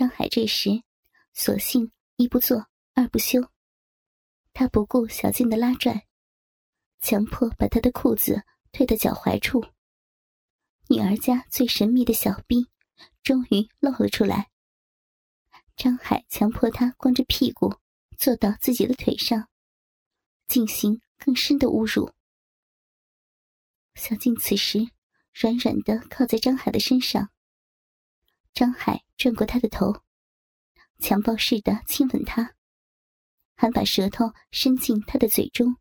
张海这时，索性一不做二不休，他不顾小静的拉拽，强迫把她的裤子退到脚踝处。女儿家最神秘的小臂终于露了出来。张海强迫她光着屁股坐到自己的腿上，进行更深的侮辱。小静此时软软的靠在张海的身上。张海转过他的头，强暴似的亲吻他，还把舌头伸进他的嘴中。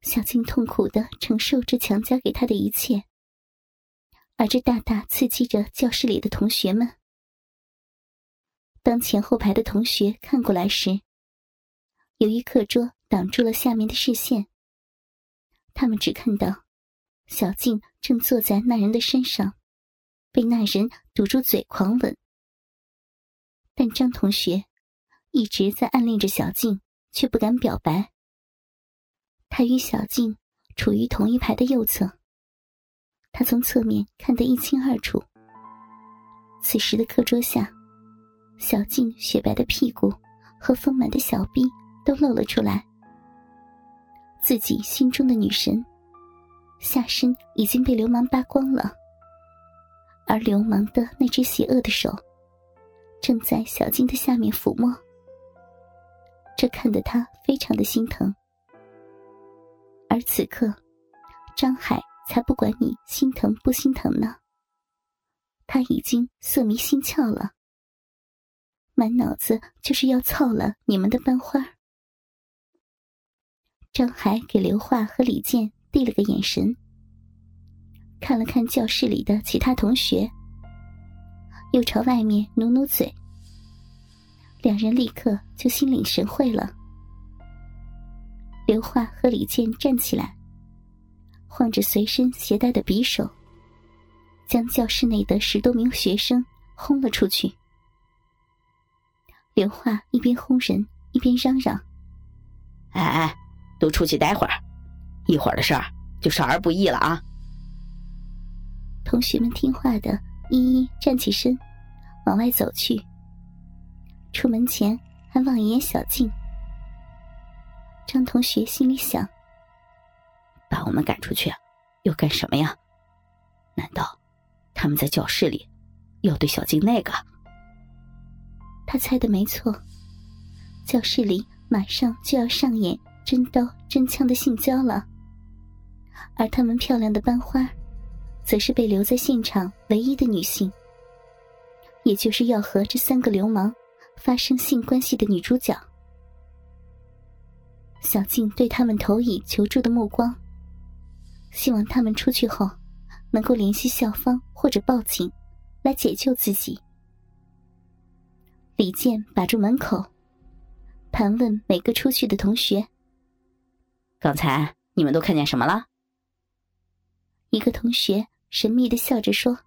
小静痛苦的承受着强加给他的一切，而这大大刺激着教室里的同学们。当前后排的同学看过来时，由于课桌挡住了下面的视线，他们只看到小静正坐在那人的身上。被那人堵住嘴狂吻，但张同学一直在暗恋着小静，却不敢表白。他与小静处于同一排的右侧，他从侧面看得一清二楚。此时的课桌下，小静雪白的屁股和丰满的小臂都露了出来。自己心中的女神，下身已经被流氓扒光了。而流氓的那只邪恶的手，正在小静的下面抚摸，这看得他非常的心疼。而此刻，张海才不管你心疼不心疼呢，他已经色迷心窍了，满脑子就是要操了你们的班花。张海给刘化和李健递了个眼神。看了看教室里的其他同学，又朝外面努努嘴，两人立刻就心领神会了。刘化和李健站起来，晃着随身携带的匕首，将教室内的十多名学生轰了出去。刘化一边轰人，一边嚷嚷：“哎哎，都出去待会儿，一会儿的事儿就少儿不宜了啊！”同学们听话的，一一站起身，往外走去。出门前还望一眼小静。张同学心里想：把我们赶出去，又干什么呀？难道他们在教室里要对小静那个？他猜的没错，教室里马上就要上演真刀真枪的性交了，而他们漂亮的班花。则是被留在现场唯一的女性，也就是要和这三个流氓发生性关系的女主角。小静对他们投以求助的目光，希望他们出去后能够联系校方或者报警，来解救自己。李健把住门口，盘问每个出去的同学：“刚才你们都看见什么了？”一个同学。神秘的笑着说：“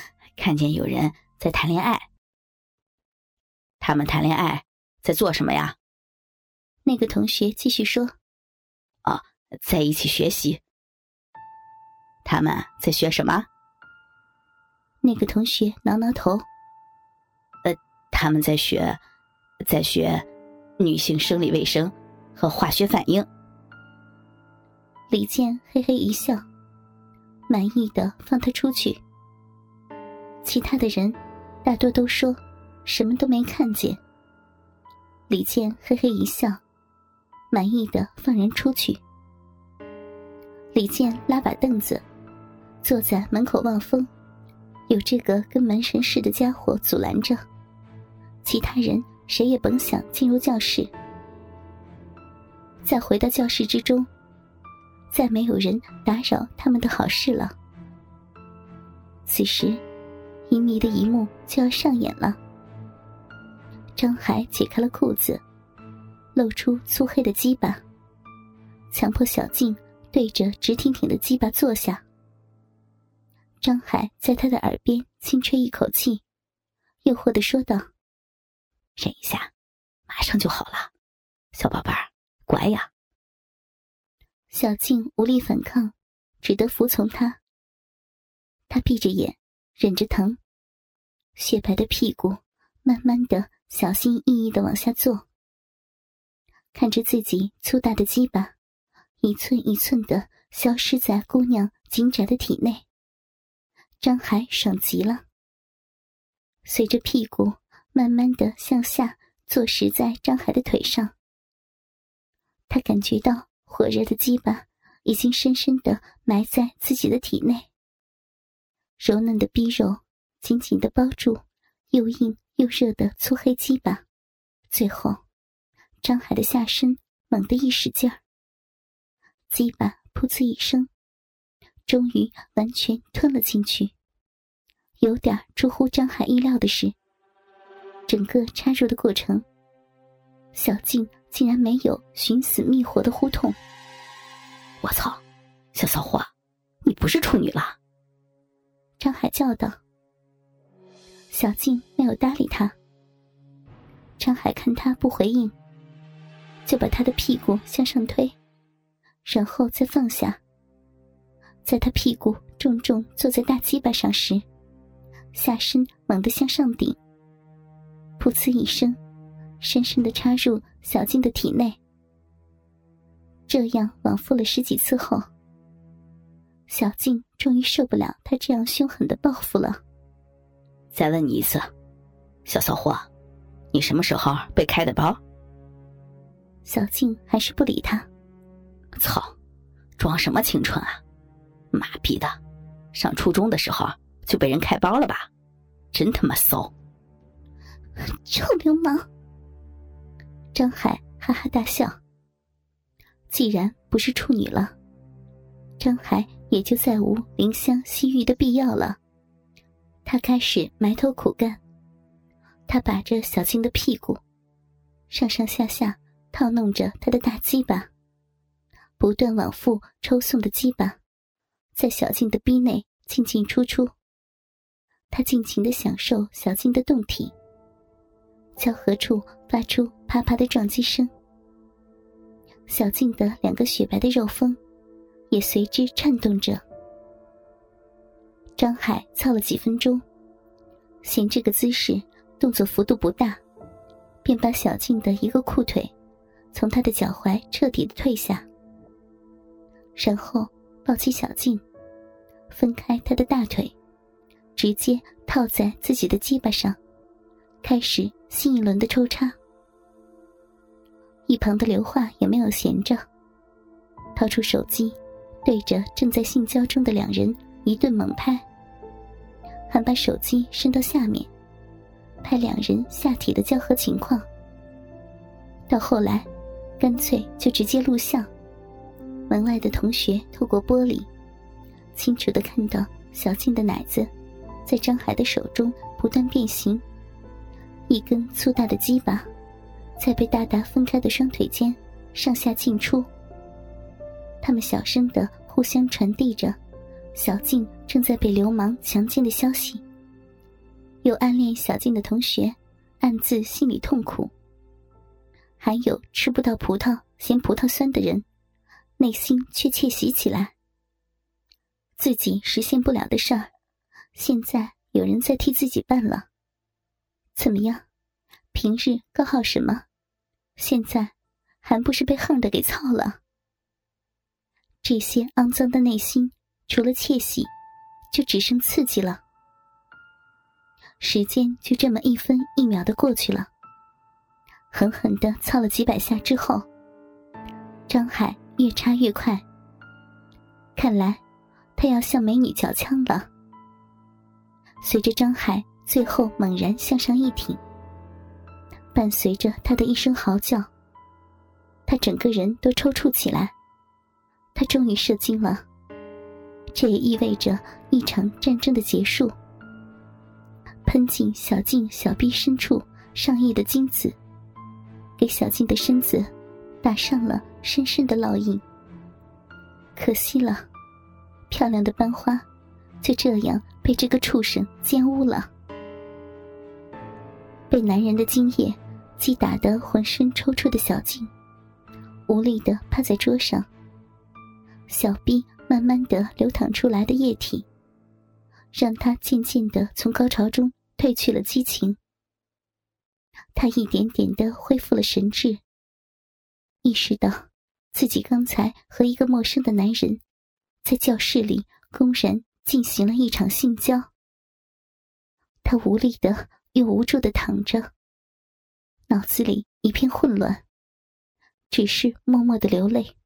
看见有人在谈恋爱。他们谈恋爱在做什么呀？”那个同学继续说：“哦，在一起学习。他们在学什么？”那个同学挠挠头：“呃，他们在学，在学女性生理卫生和化学反应。”李健嘿嘿一笑。满意的放他出去。其他的人大多都说什么都没看见。李健嘿嘿一笑，满意的放人出去。李健拉把凳子，坐在门口望风，有这个跟门神似的家伙阻拦着，其他人谁也甭想进入教室。再回到教室之中。再没有人打扰他们的好事了。此时，淫迷的一幕就要上演了。张海解开了裤子，露出粗黑的鸡巴，强迫小静对着直挺挺的鸡巴坐下。张海在他的耳边轻吹一口气，诱惑的说道：“忍一下，马上就好了，小宝贝儿，乖呀。”小静无力反抗，只得服从他。他闭着眼，忍着疼，雪白的屁股慢慢的、小心翼翼的往下坐，看着自己粗大的鸡巴一寸一寸的消失在姑娘紧窄的体内，张海爽极了。随着屁股慢慢的向下坐实在张海的腿上，他感觉到火热的鸡巴已经深深的埋在自己的体内，柔嫩的逼肉。紧紧的包住又硬又热的粗黑鸡巴，最后，张海的下身猛地一使劲儿，鸡巴噗呲一声，终于完全吞了进去。有点出乎张海意料的是，整个插入的过程，小静竟然没有寻死觅活的呼痛。我操，小骚货，你不是处女了？张海叫道。小静没有搭理他。张海看他不回应，就把他的屁股向上推，然后再放下。在他屁股重重坐在大鸡巴上时，下身猛地向上顶，噗呲一声，深深的插入小静的体内。这样往复了十几次后，小静终于受不了他这样凶狠的报复了。再问你一次，小骚货，你什么时候被开的包？小静还是不理他。操，装什么青春啊！妈逼的，上初中的时候就被人开包了吧？真他妈骚！臭流氓！张海哈哈大笑。既然不是处女了，张海也就再无怜香惜玉的必要了。他开始埋头苦干，他把着小静的屁股，上上下下套弄着她的大鸡巴，不断往复抽送的鸡巴，在小静的逼内进进出出。他尽情的享受小静的动体，交合处发出啪啪的撞击声，小静的两个雪白的肉峰也随之颤动着。张海操了几分钟，嫌这个姿势动作幅度不大，便把小静的一个裤腿从他的脚踝彻底的退下，然后抱起小静，分开她的大腿，直接套在自己的鸡巴上，开始新一轮的抽插。一旁的刘化也没有闲着，掏出手机，对着正在性交中的两人。一顿猛拍，还把手机伸到下面，拍两人下体的交合情况。到后来，干脆就直接录像。门外的同学透过玻璃，清楚的看到小静的奶子，在张海的手中不断变形，一根粗大的鸡巴，在被大大分开的双腿间上下进出。他们小声的互相传递着。小静正在被流氓强奸的消息，有暗恋小静的同学，暗自心里痛苦；还有吃不到葡萄嫌葡萄酸的人，内心却窃喜起来。自己实现不了的事儿，现在有人在替自己办了。怎么样？平日高好什么？现在还不是被横的给操了？这些肮脏的内心。除了窃喜，就只剩刺激了。时间就这么一分一秒的过去了。狠狠的操了几百下之后，张海越插越快。看来他要向美女缴枪了。随着张海最后猛然向上一挺，伴随着他的一声嚎叫，他整个人都抽搐起来。他终于射精了。这也意味着一场战争的结束。喷进小静小臂深处上亿的精子，给小静的身子打上了深深的烙印。可惜了，漂亮的班花就这样被这个畜生奸污了。被男人的精液击打得浑身抽搐的小静，无力的趴在桌上，小臂。慢慢的流淌出来的液体，让他渐渐的从高潮中。褪去了激情。他一点点的恢复了神智，意识到自己刚才和一个陌生的男人在教室里公然进行了一场性交。他无力的又无助的躺着，脑子里一片混乱，只是默默的流泪。